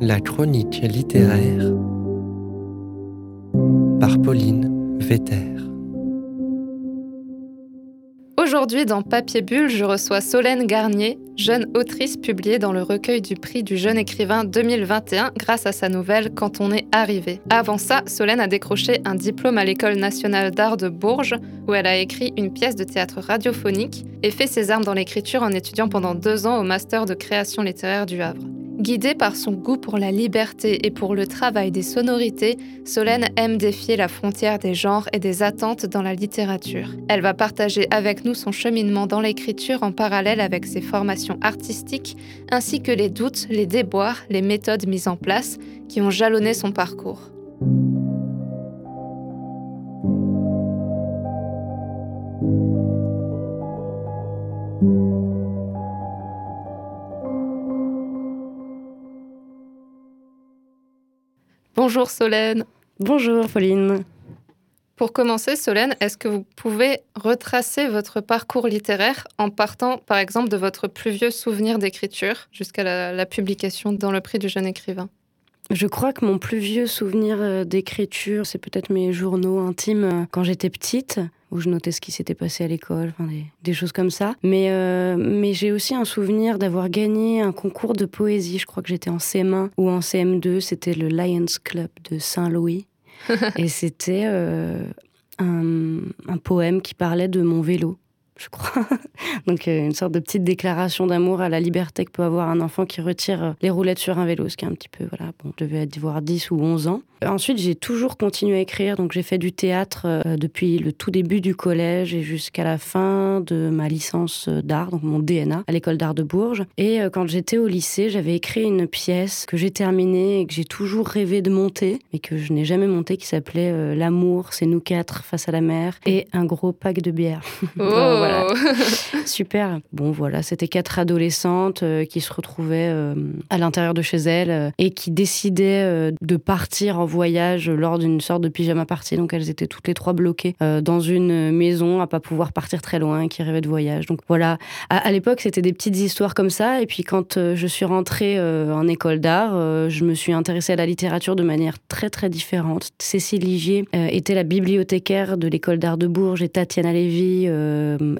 La chronique littéraire par Pauline Vetter. Aujourd'hui, dans Papier Bulle, je reçois Solène Garnier, jeune autrice publiée dans le recueil du prix du jeune écrivain 2021 grâce à sa nouvelle Quand on est arrivé. Avant ça, Solène a décroché un diplôme à l'École nationale d'art de Bourges, où elle a écrit une pièce de théâtre radiophonique et fait ses armes dans l'écriture en étudiant pendant deux ans au master de création littéraire du Havre. Guidée par son goût pour la liberté et pour le travail des sonorités, Solène aime défier la frontière des genres et des attentes dans la littérature. Elle va partager avec nous son cheminement dans l'écriture en parallèle avec ses formations artistiques, ainsi que les doutes, les déboires, les méthodes mises en place qui ont jalonné son parcours. Bonjour Solène. Bonjour Pauline. Pour commencer, Solène, est-ce que vous pouvez retracer votre parcours littéraire en partant, par exemple, de votre plus vieux souvenir d'écriture jusqu'à la, la, publication dans le prix du jeune écrivain? Je crois que mon plus vieux souvenir euh, d'écriture, c'est peut-être mes journaux intimes euh, quand j'étais petite où je notais ce qui s'était passé à l'école, enfin des, des, choses comme ça. Mais, euh, mais j'ai aussi un souvenir d'avoir gagné un concours de poésie. Je crois que j'étais en CM1 ou en CM2. C'était le Lions Club de Saint-Louis. et c'était euh, un, un poème qui parlait de mon vélo je crois. Donc euh, une sorte de petite déclaration d'amour à la liberté que peut avoir un enfant qui retire euh, les roulettes sur un vélo, ce qui est un petit peu, voilà, bon, je devais avoir 10 ou 11 ans. Ensuite, j'ai toujours continué à écrire, donc j'ai fait du théâtre euh, depuis le tout début du collège et jusqu'à la fin de ma licence d'art, donc mon DNA, à l'école d'art de Bourges. Et quand j'étais au lycée, j'avais écrit une pièce que j'ai terminée et que j'ai toujours rêvé de monter, mais que je n'ai jamais montée, qui s'appelait L'amour, c'est nous quatre face à la mer et un gros pack de bière. Oh. voilà. Super. Bon, voilà, c'était quatre adolescentes euh, qui se retrouvaient euh, à l'intérieur de chez elles euh, et qui décidaient de partir en voyage lors d'une sorte de pyjama party. Donc, elles étaient toutes les trois bloquées dans une maison à pas pouvoir partir très loin, qui rêvaient de voyage. Donc, voilà. À, à l'époque, c'était des petites histoires comme ça. Et puis, quand je suis rentrée en école d'art, je me suis intéressée à la littérature de manière très, très différente. Cécile Ligier était la bibliothécaire de l'école d'art de Bourges et Tatiana Lévy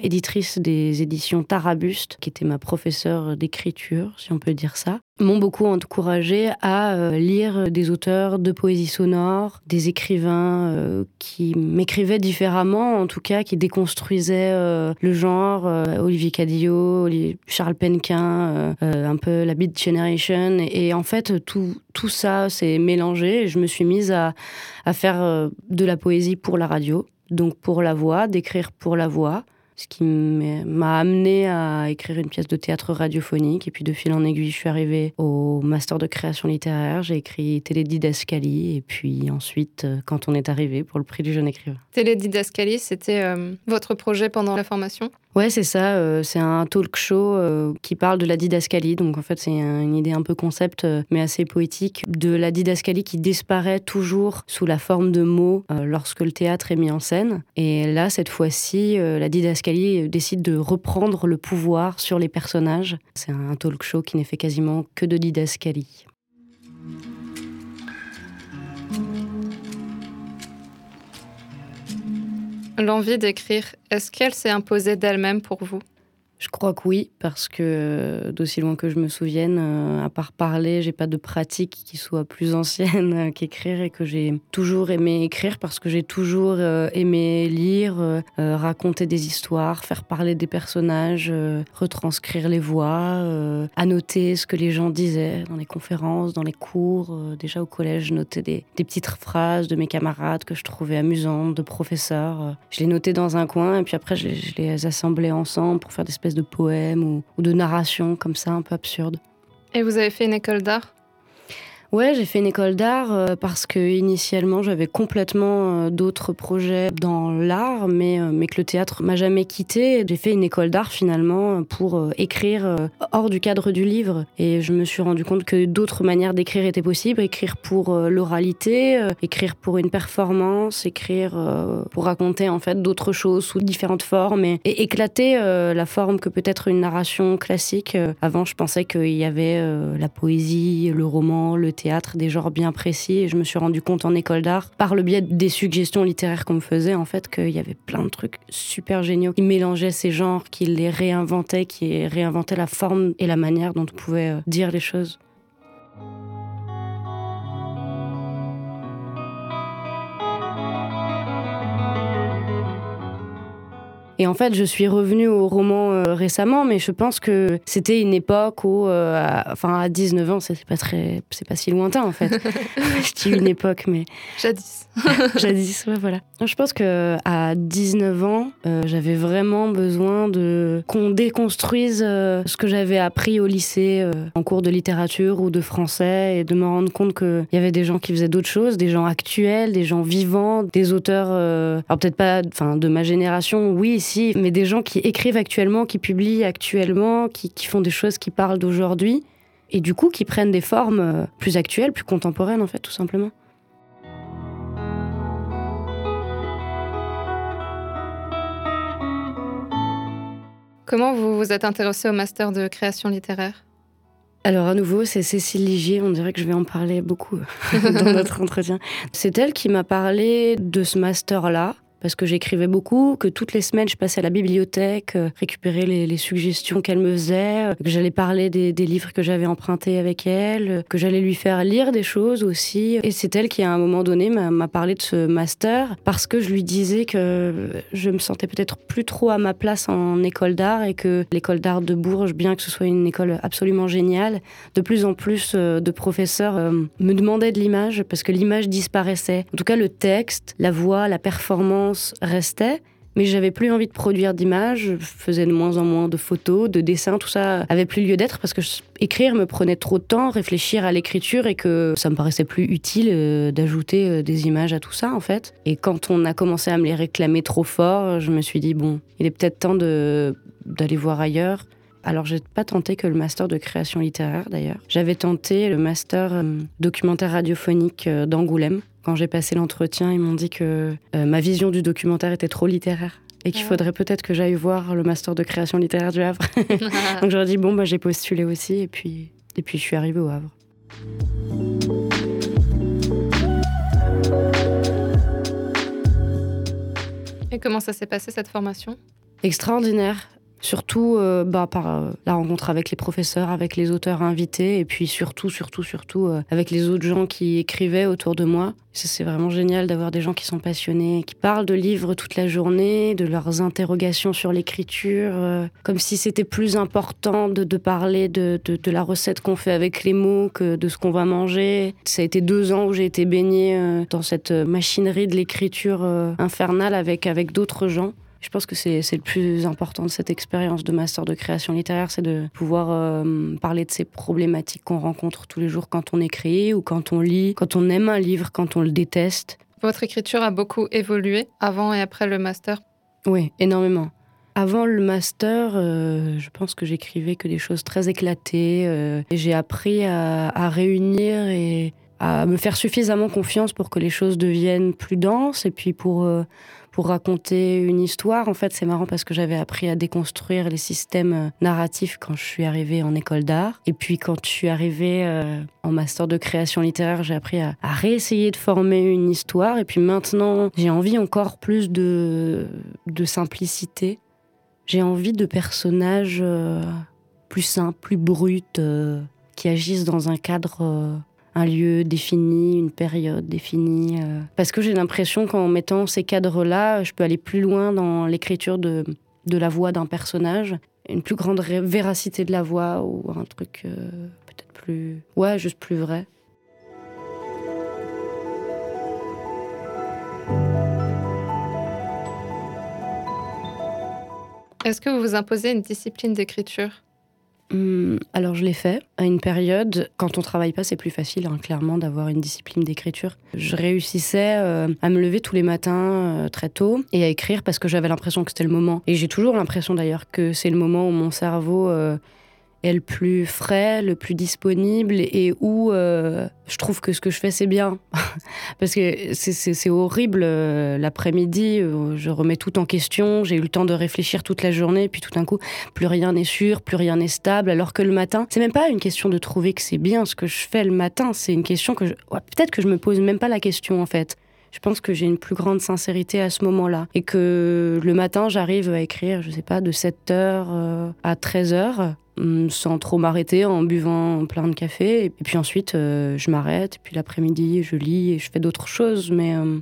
éditrice des éditions Tarabuste, qui était ma professeure d'écriture, si on peut dire ça, m'ont beaucoup encouragé à euh, lire des auteurs de poésie sonore, des écrivains euh, qui m'écrivaient différemment, en tout cas qui déconstruisaient euh, le genre, Olivier Cadillo, Charles Penquin, un peu la Beat Generation. Et, en fait, tout, tout ça s'est mélangé et je me suis mise à, faire de la poésie pour la radio, donc pour la voix, d'écrire pour la voix ce qui m'a amené à écrire une pièce de théâtre radiophonique. Et puis de fil en aiguille, je suis arrivée au master de création littéraire. J'ai écrit Télédidascalie. Et puis ensuite, quand on est arrivé pour le prix du jeune écrivain. Télédidascalie, c'était euh, votre projet pendant la formation? Ouais, c'est ça. Euh, c'est un talk show euh, qui parle de la didascalie. Donc, en fait, c'est une idée un peu concept, euh, mais assez poétique, de la didascalie qui disparaît toujours sous la forme de mots lorsque le théâtre est mis en scène. Et là, cette fois-ci, la didascalie décide de reprendre le pouvoir sur les personnages. C'est un talk show qui n'est fait quasiment que de didascalie. L'envie d'écrire, est-ce qu'elle s'est imposée d'elle-même pour vous? Je crois que oui, parce que euh, d'aussi loin que je me souvienne, euh, à part parler, j'ai pas de pratique qui soit plus ancienne euh, qu'écrire et que j'ai toujours aimé écrire parce que j'ai toujours aimé lire, raconter des histoires, faire parler des personnages, retranscrire les voix, annoter ce que les gens disaient dans les conférences, dans les cours. Déjà au collège, je notais des, petites phrases de mes camarades que je trouvais amusantes, de professeurs. Je les notais dans un coin et puis après je je les assemblais ensemble pour faire des espèces de poèmes ou, ou de narrations comme ça, un peu absurdes. Et vous avez fait une école d'art? Ouais, j'ai fait une école d'art euh, parce que initialement j'avais complètement euh, d'autres projets dans l'art, mais, euh, mais que le théâtre m'a jamais quitté. J'ai fait une école d'art finalement pour écrire hors du cadre du livre et je me suis rendu compte que d'autres manières d'écrire étaient possibles. Écrire pour l'oralité, écrire pour une performance, écrire pour raconter en fait d'autres choses sous différentes formes et, et éclater la forme que peut être une narration classique. Avant, je pensais qu'il y avait la poésie, le roman, le théâtre, des genres bien précis. Et je me suis rendu compte en école d'art, par le biais des suggestions littéraires qu'on me faisait, en fait, qu'il y avait plein de trucs super géniaux qui mélangeaient ces genres, qui les réinventaient, qui réinventaient la forme et la manière dont on pouvait euh, dire les choses. Et en fait, je suis revenue au roman euh, récemment, mais je pense que c'était une époque où, euh, enfin, à 19 ans, c'est pas très, c'est pas si lointain en fait. je dis une époque, mais jadis. jadis, ouais, voilà. Je pense que à 19 ans, euh, j'avais vraiment besoin de qu'on déconstruise ce que j'avais appris au lycée en cours de littérature ou de français et de me rendre compte qu'il y avait des gens qui faisaient d'autres choses, des gens actuels, des gens vivants, des auteurs, alors peut-être pas, enfin, de ma génération, oui mais des gens qui écrivent actuellement, qui publient actuellement, qui, font des choses qui parlent d'aujourd'hui, et du coup qui prennent des formes euh, plus actuelles, plus contemporaines en fait, tout simplement. Comment vous vous êtes intéressé au master de création littéraire? Alors à nouveau, c'est Cécile Ligier, on dirait que je vais en parler beaucoup dans notre entretien. C'est elle qui m'a parlé de ce master-là, parce que j'écrivais beaucoup, que toutes les semaines je passais à la bibliothèque, euh, récupérer les, suggestions qu'elle me faisait, euh, que j'allais parler des, livres que j'avais empruntés avec elle, euh, que j'allais lui faire lire des choses aussi. Et c'est elle qui à un moment donné m'a parlé de ce master parce que je lui disais que je me sentais peut-être plus trop à ma place en école d'art et que l'école d'art de Bourges, bien que ce soit une école absolument géniale, de plus en plus de professeurs me demandaient de l'image parce que l'image disparaissait. En tout cas, le texte, la voix, la performance, restait, mais j'avais plus envie de produire d'images, je faisais de moins en moins de photos, de dessins, tout ça avait plus lieu d'être parce que écrire me prenait trop de temps, réfléchir à l'écriture et que ça me paraissait plus utile euh, d'ajouter euh, des images à tout ça en fait. Et quand on a commencé à me les réclamer trop fort, je me suis dit bon, il est peut-être temps d'aller voir ailleurs. Alors, j'ai pas tenté que le master de création littéraire d'ailleurs. J'avais tenté le master euh, documentaire radiophonique d'Angoulême, quand j'ai passé l'entretien, ils m'ont dit que euh, ma vision du documentaire était trop littéraire et qu'il ah faudrait peut-être que j'aille voir le master de création littéraire du Havre. Donc j'aurais dit bon bah j'ai postulé aussi et puis et puis je suis arrivée au Havre. Et comment ça s'est passé cette formation? Extraordinaire. Surtout euh, bah, par euh, la rencontre avec les professeurs, avec les auteurs invités, et puis surtout, surtout, surtout euh, avec les autres gens qui écrivaient autour de moi. C'est vraiment génial d'avoir des gens qui sont passionnés, qui parlent de livres toute la journée, de leurs interrogations sur l'écriture, comme si c'était plus important de, parler de, de, la recette qu'on fait avec les mots que de ce qu'on va manger. Ça a été deux ans où j'ai été baignée dans cette machinerie de l'écriture infernale avec, avec d'autres gens. Je pense que c'est le plus important de cette expérience de master de création littéraire, c'est de pouvoir euh, parler de ces problématiques qu'on rencontre tous les jours quand on écrit ou quand on lit, quand on aime un livre, quand on le déteste. Votre écriture a beaucoup évolué avant et après le master Oui, énormément. Avant le master, euh, je pense que j'écrivais que des choses très éclatées. Euh, et j'ai appris à, à, réunir et à me faire suffisamment confiance pour que les choses deviennent plus denses et puis pour pour raconter une histoire. En fait, c'est marrant parce que j'avais appris à déconstruire les systèmes euh, narratifs quand je suis arrivée en école d'art. Et puis quand je suis arrivée euh, en master de création littéraire, j'ai appris à, réessayer de former une histoire. Et puis maintenant, j'ai envie encore plus de, de simplicité. J'ai envie de personnages euh, plus simples, plus bruts, qui agissent dans un cadre un lieu défini, une période définie. Euh. Parce que j'ai l'impression qu'en mettant ces cadres-là, je peux aller plus loin dans l'écriture de, de la voix d'un personnage, une plus grande véracité de la voix ou un truc euh, peut-être plus... Ouais, juste plus vrai. Est-ce que vous vous imposez une discipline d'écriture? Hum, alors je l'ai fait à une période. Quand on travaille pas, c'est plus facile, hein, clairement, d'avoir une discipline d'écriture. Je réussissais euh, à me lever tous les matins euh, très tôt et à écrire parce que j'avais l'impression que c'était le moment. Et j'ai toujours l'impression d'ailleurs que c'est le moment où mon cerveau euh, est le plus frais, le plus disponible et où euh, je trouve que ce que je fais c'est bien. Parce que c'est horrible euh, l'après-midi, euh, je remets tout en question, j'ai eu le temps de réfléchir toute la journée, puis tout d'un coup, plus rien n'est sûr, plus rien n'est stable, alors que le matin, c'est même pas une question de trouver que c'est bien ce que je fais le matin, c'est une question que peut-être que je me pose même pas la question en fait je pense que j'ai une plus grande sincérité à ce moment-là. Et que le matin, j'arrive à écrire, je sais pas, de 7h à 13h. Hum, sans trop m'arrêter en buvant plein de café. Et puis ensuite, euh, je m'arrête. Puis l'après-midi, je lis et je fais d'autres choses. Mais hum,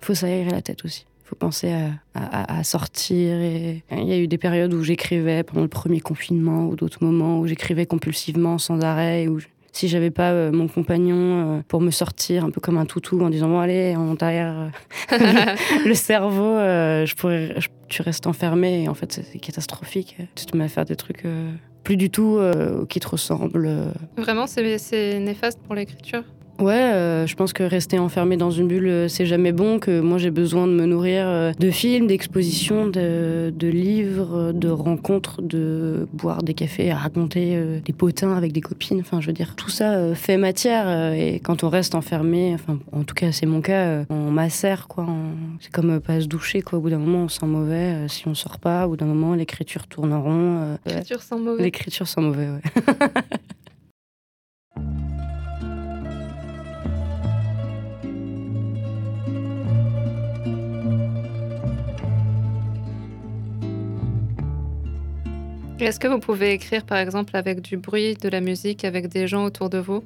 faut s'aérer la tête aussi. Faut penser à, sortir. Et... Il y a eu des périodes où j'écrivais pendant le premier confinement ou d'autres moments où j'écrivais compulsivement sans arrêt. Où Si j'avais pas euh, mon compagnon euh, pour me sortir un peu comme un toutou en disant bon allez on derrière le cerveau je pourrais tu restes enfermé. Et en fait c'est catastrophique. Tu te mets à faire des trucs plus du tout euh, qui te ressemble. Vraiment, c'est néfaste pour l'écriture? Ouais, euh, je pense que rester enfermé dans une bulle, euh, c'est jamais bon. Que moi, j'ai besoin de me nourrir de films, d'expositions, de, livres, de rencontres, de boire des cafés, à raconter des potins avec des copines. Enfin, je veux dire, tout ça fait matière. et quand on reste enfermé, enfin, en tout cas, c'est mon cas, on macère, quoi. C'est comme pas se doucher, quoi. Au bout d'un moment, on sent mauvais. si on sort pas, au bout d'un moment, l'écriture tourne en rond. L'écriture sent mauvais. L'écriture sent mauvais, ouais. Est-ce que vous pouvez écrire par exemple avec du bruit, de la musique, avec des gens autour de vous?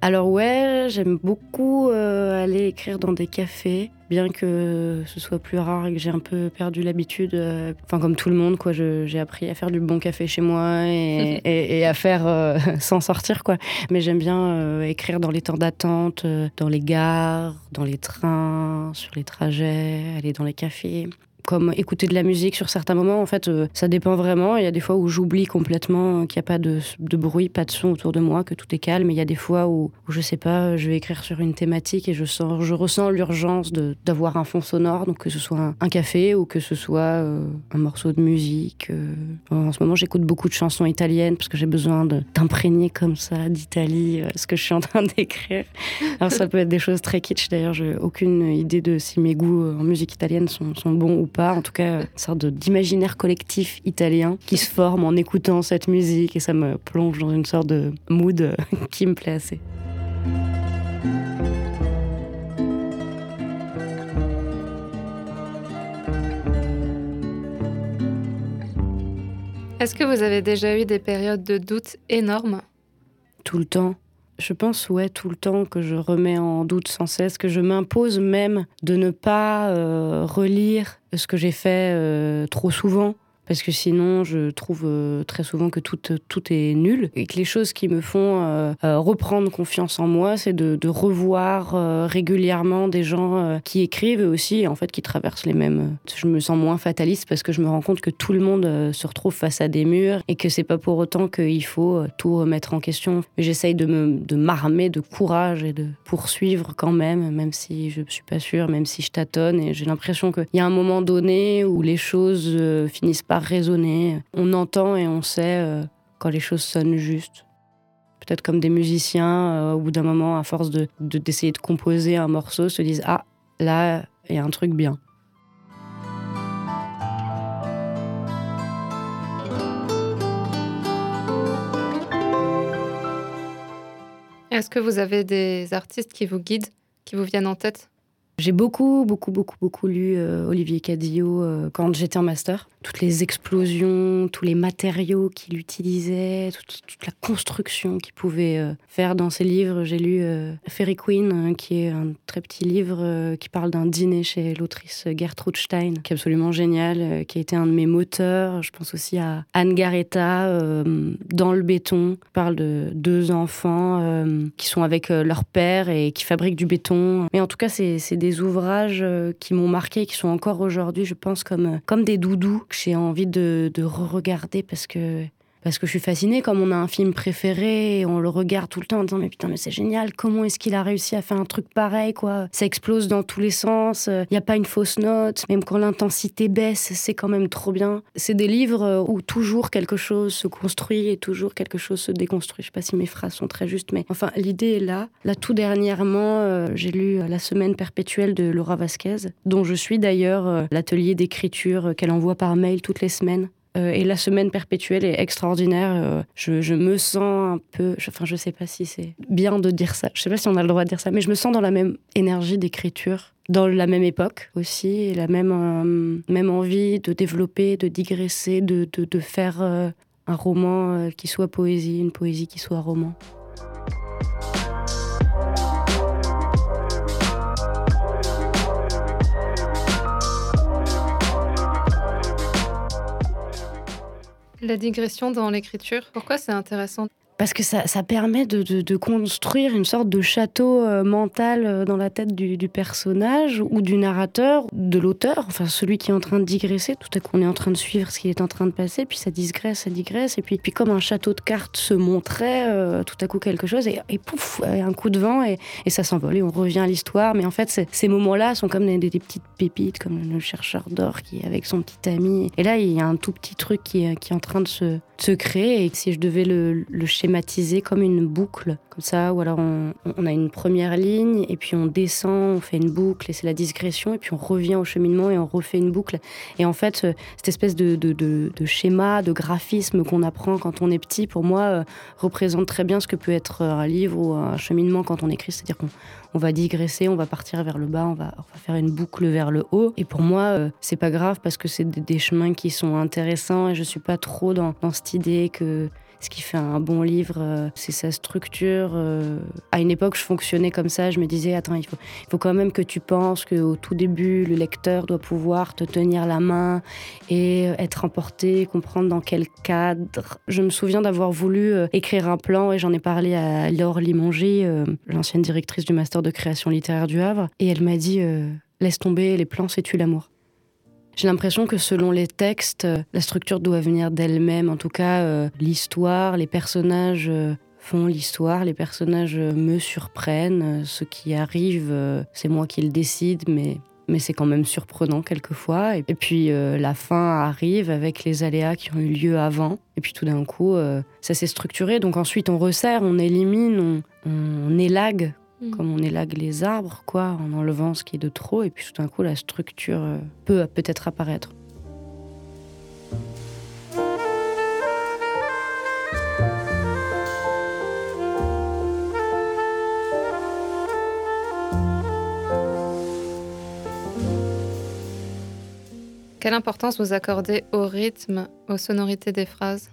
Alors ouais, j'aime beaucoup euh, aller écrire dans des cafés, bien que ce soit plus rare et que j'ai un peu perdu l'habitude. Euh, enfin comme tout le monde, quoi, j'ai appris à faire du bon café chez moi et, à faire euh, sans sortir, quoi. Mais j'aime bien écrire dans les temps d'attente, dans les gares, dans les trains, sur les trajets, aller dans les cafés comme écouter de la musique sur certains moments. En fait, euh, ça dépend vraiment. Il y a des fois où j'oublie complètement qu'il n'y a pas de, bruit, pas de son autour de moi, que tout est calme. Et il y a des fois où, je je sais pas, je vais écrire sur une thématique et je, sens, je ressens l'urgence d'avoir un fond sonore, donc que ce soit un, café ou que ce soit euh, un morceau de musique. Euh. En ce moment, j'écoute beaucoup de chansons italiennes parce que j'ai besoin d'imprégner comme ça d'Italie ce que je suis en train d'écrire. Alors ça peut être des choses très kitsch. D'ailleurs, j'ai aucune idée de si mes goûts en musique italienne sont, sont bons ou pas en tout cas, une sorte d'imaginaire collectif italien qui se forme en écoutant cette musique et ça me plonge dans une sorte de mood qui me plaît assez. Est-ce que vous avez déjà eu des périodes de doute énormes? Tout le temps. Je pense, ouais, tout le temps que je remets en doute sans cesse, que je m'impose même de ne pas euh, relire ce que j'ai fait euh, trop souvent parce que sinon je trouve euh, très souvent que tout, tout est nul et que les choses qui me font euh, euh, reprendre confiance en moi, c'est de, revoir régulièrement des gens qui écrivent et aussi en fait qui traversent les mêmes. Je me sens moins fataliste parce que je me rends compte que tout le monde se retrouve face à des murs et que c'est pas pour autant qu'il faut tout remettre en question. J'essaye de me de m'armer de courage et de poursuivre quand même, même si je suis pas sûre, même si je tâtonne et j'ai l'impression qu'il y a un moment donné où les choses finissent par raisonner. On entend et on sait euh, quand les choses sonnent juste. Peut-être comme des musiciens, euh, au bout d'un moment, à force de, d'essayer de, composer un morceau, se disent Ah, là, il y a un truc bien. Est-ce que vous avez des artistes qui vous guident, qui vous viennent en tête? J'ai beaucoup, beaucoup, beaucoup, beaucoup lu euh, Olivier Cadillo euh, quand j'étais en master. Toutes les explosions, tous les matériaux qu'il utilisait, toute, la construction qu'il pouvait euh, faire dans ses livres. J'ai lu Fairy Queen, hein, qui est un très petit livre qui parle d'un dîner chez l'autrice Gertrude Stein, qui est absolument génial, qui a été un de mes moteurs. Je pense aussi à Anne Garetta, Dans le béton, qui parle de deux enfants qui sont avec leur père et qui fabriquent du béton. Mais en tout cas, c'est des ouvrages euh, qui m'ont marqué, qui sont encore aujourd'hui, je pense, comme, comme des doudous que j'ai envie de, de re-regarder parce que parce que je suis fascinée, comme on a un film préféré, et on le regarde tout le temps en disant mais putain mais c'est génial, comment est-ce qu'il a réussi à faire un truc pareil quoi? Ça explose dans tous les sens, il n'y a pas une fausse note, même quand l'intensité baisse, c'est quand même trop bien. C'est des livres où toujours quelque chose se construit et toujours quelque chose se déconstruit. Je sais pas si mes phrases sont très justes, mais enfin l'idée est là. Là tout dernièrement, euh, j'ai lu La semaine perpétuelle de Laura Vasquez, dont je suis d'ailleurs euh, l'atelier d'écriture qu'elle envoie par mail toutes les semaines. Euh, et la semaine perpétuelle est extraordinaire. Euh, je, me sens un peu, enfin je sais pas si c'est bien de dire ça, je sais pas si on a le droit de dire ça, mais je me sens dans la même énergie d'écriture, dans la même époque aussi, et la même, euh, même envie de développer, de digresser, de, de, de faire un roman qui soit poésie, une poésie qui soit roman. La digression dans l'écriture, pourquoi c'est intéressant? Parce que ça, permet de, construire une sorte de château euh, mental euh, dans la tête du, personnage ou du narrateur, de l'auteur, enfin celui qui est en train de digresser. Tout à coup, on est en train de suivre ce qui est en train de passer, puis ça digresse, ça digresse, et puis, comme un château de cartes se montrait, euh, tout à coup quelque chose, et, pouf, un coup de vent, et, ça s'envole, et on revient à l'histoire. Mais en fait, ces moments-là sont comme des, petites pépites, comme le chercheur d'or qui est avec son petit ami. Et là, il y a un tout petit truc qui, est en train de se, se créer, et si je devais le, le comme une boucle, comme ça, ou alors on, a une première ligne, et puis on descend, on fait une boucle, et c'est la digression, et puis on revient au cheminement, et on refait une boucle. Et en fait, cette espèce de, de, de, schéma, de graphisme qu'on apprend quand on est petit, pour moi, euh, représente très bien ce que peut être un livre ou un cheminement quand on écrit, c'est-à-dire qu'on on va digresser, on va partir vers le bas, on va, faire une boucle vers le haut. Et pour moi, euh, c'est pas grave parce que c'est des, des, chemins qui sont intéressants et je suis pas trop dans, dans cette idée que ce qui fait un bon livre, euh, c'est sa structure. Euh. À une époque, je fonctionnais comme ça. Je me disais, attends, il faut, quand même que tu penses qu'au tout début, le lecteur doit pouvoir te tenir la main et être emporté, comprendre dans quel cadre. Je me souviens d'avoir voulu euh, écrire un plan et j'en ai parlé à Laure Limongi, l'ancienne directrice du master de création littéraire du Havre, et elle m'a dit, laisse tomber, les plans, c'est tu l'amour. J'ai l'impression que selon les textes, la structure doit venir d'elle-même. En tout cas, euh, l'histoire, les personnages euh, font l'histoire, les personnages euh, me surprennent. Ce qui arrive, euh, c'est moi qui le décide, mais mais c'est quand même surprenant quelquefois. Et, puis euh, la fin arrive avec les aléas qui ont eu lieu avant. Et puis tout d'un coup, euh, ça s'est structuré. Donc ensuite, on resserre, on élimine, on élague Mmh. comme on élague les arbres, quoi, en enlevant ce qui est de trop, et puis tout d'un coup, la structure euh, peut peut-être apparaître. Quelle importance vous accordez au rythme, aux sonorités des phrases?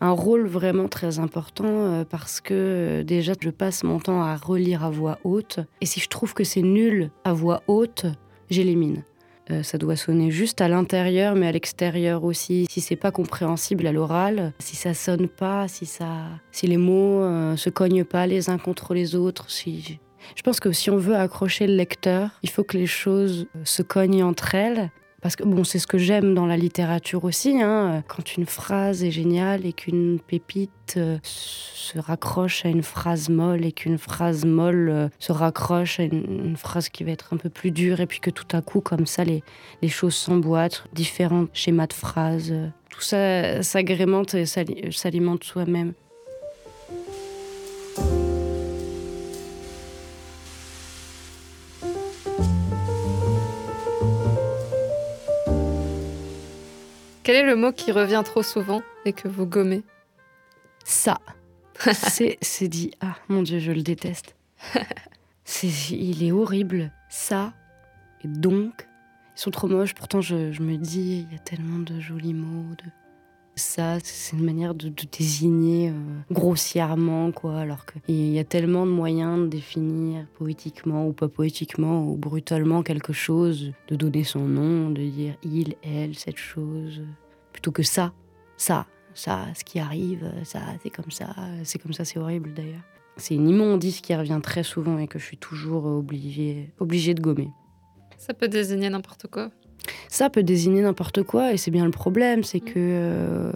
Un rôle vraiment très important euh, parce que euh, déjà je passe mon temps à relire à voix haute et si je trouve que c'est nul à voix haute, j'élimine. Euh, ça doit sonner juste à l'intérieur mais à l'extérieur aussi. Si c'est pas compréhensible à l'oral, si ça sonne pas, si ça, si les mots se cognent pas les uns contre les autres, si je pense que si on veut accrocher le lecteur, il faut que les choses se cognent entre elles parce que bon, c'est ce que j'aime dans la littérature aussi, hein, quand une phrase est géniale et qu'une pépite euh, se raccroche à une phrase molle et qu'une phrase molle euh, se raccroche à une, phrase qui va être un peu plus dure et puis que tout à coup, comme ça, les, choses s'emboîtent, différents schémas de phrases, euh, tout ça s'agrémente et s'alimente soi-même. Quel est le mot qui revient trop souvent et que vous gommez Ça. c'est dit. Ah, mon Dieu, je le déteste. est, il est horrible. Ça. Et donc. Ils sont trop moches. Pourtant, je, je me dis, il y a tellement de jolis mots. De... Ça, c'est une manière de, désigner euh, grossièrement, quoi. Alors qu'il y a tellement de moyens de définir poétiquement ou pas poétiquement ou brutalement quelque chose, de donner son nom, de dire il, elle, cette chose, plutôt que ça, ça, ça, ce qui arrive, ça, c'est comme ça, c'est comme ça, c'est horrible d'ailleurs. C'est une immondice qui revient très souvent et que je suis toujours obligée, obligée de gommer. Ça peut désigner n'importe quoi ça peut désigner n'importe quoi et c'est bien le problème, c'est que euh,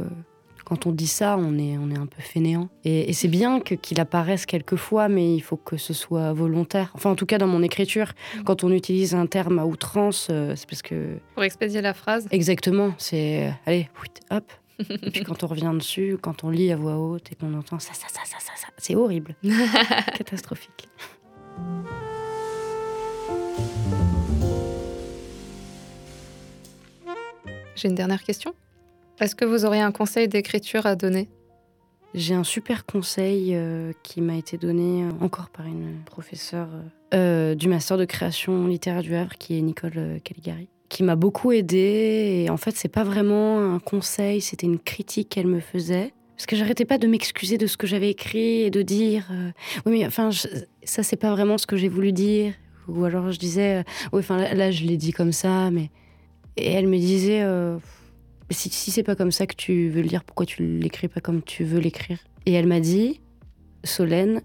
quand on dit ça, on est, on est un peu fainéant. Et, c'est bien que, qu'il apparaisse quelquefois, mais il faut que ce soit volontaire. Enfin, en tout cas, dans mon écriture, mm. quand on utilise un terme à outrance, euh, c'est parce que. Pour expédier la phrase Exactement. C'est. Euh, allez, hop. et puis quand on revient dessus, quand on lit à voix haute et qu'on entend ça, ça, ça, ça, ça, ça c'est horrible. Catastrophique. J'ai une dernière question. Est-ce que vous auriez un conseil d'écriture à donner? J'ai un super conseil euh, qui m'a été donné euh, encore par une professeure euh, du master de création littéraire du Havre, qui est Nicole Caligari, qui m'a beaucoup aidée. Et en fait, c'est pas vraiment un conseil, c'était une critique qu'elle me faisait. Parce que j'arrêtais pas de m'excuser de ce que j'avais écrit et de dire oui mais enfin ça c'est pas vraiment ce que j'ai voulu dire ou alors je disais oui enfin là, je l'ai dit comme ça mais et elle me disait si, si c'est pas comme ça que tu veux le lire, pourquoi tu l'écris pas comme tu veux l'écrire? Et elle m'a dit, Solène,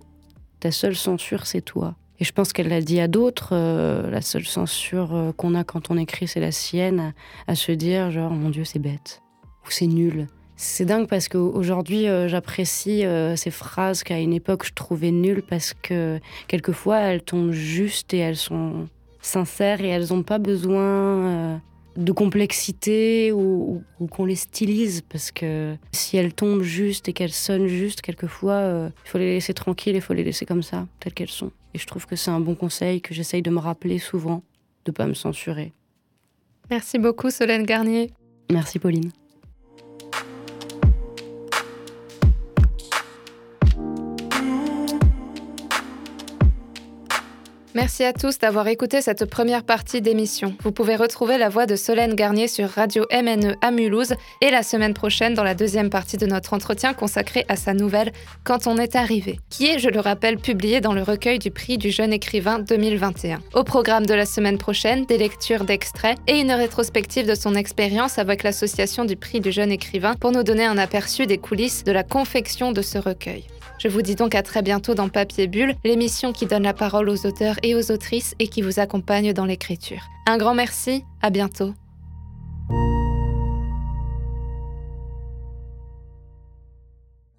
ta seule censure, c'est toi. Et je pense qu'elle l'a dit à d'autres, euh, la seule censure euh, qu'on a quand on écrit, c'est la sienne, à, se dire genre, mon Dieu, c'est bête, ou c'est nul. C'est dingue parce qu'aujourd'hui, euh, j'apprécie ces phrases qu'à une époque, je trouvais nulles parce que quelquefois, elles tombent juste et elles sont sincères et elles n'ont pas besoin de complexité ou, qu'on les stylise parce que si elles tombent juste et qu'elles sonnent juste, quelquefois, euh, il faut les laisser tranquilles, il faut les laisser comme ça, telles qu'elles sont. Et je trouve que c'est un bon conseil que j'essaye de me rappeler souvent, de pas me censurer. Merci beaucoup Solène Garnier. Merci Pauline. Merci à tous d'avoir écouté cette première partie d'émission. Vous pouvez retrouver la voix de Solène Garnier sur Radio MNE à Mulhouse et la semaine prochaine dans la deuxième partie de notre entretien consacré à sa nouvelle Quand on est arrivé, qui est, je le rappelle, publiée dans le recueil du prix du jeune écrivain 2021. Au programme de la semaine prochaine, des lectures d'extraits et une rétrospective de son expérience avec l'association du prix du jeune écrivain pour nous donner un aperçu des coulisses de la confection de ce recueil. Je vous dis donc à très bientôt dans Papier Bulle, l'émission qui donne la parole aux auteurs et aux autrices et qui vous accompagne dans l'écriture. Un grand merci, à bientôt.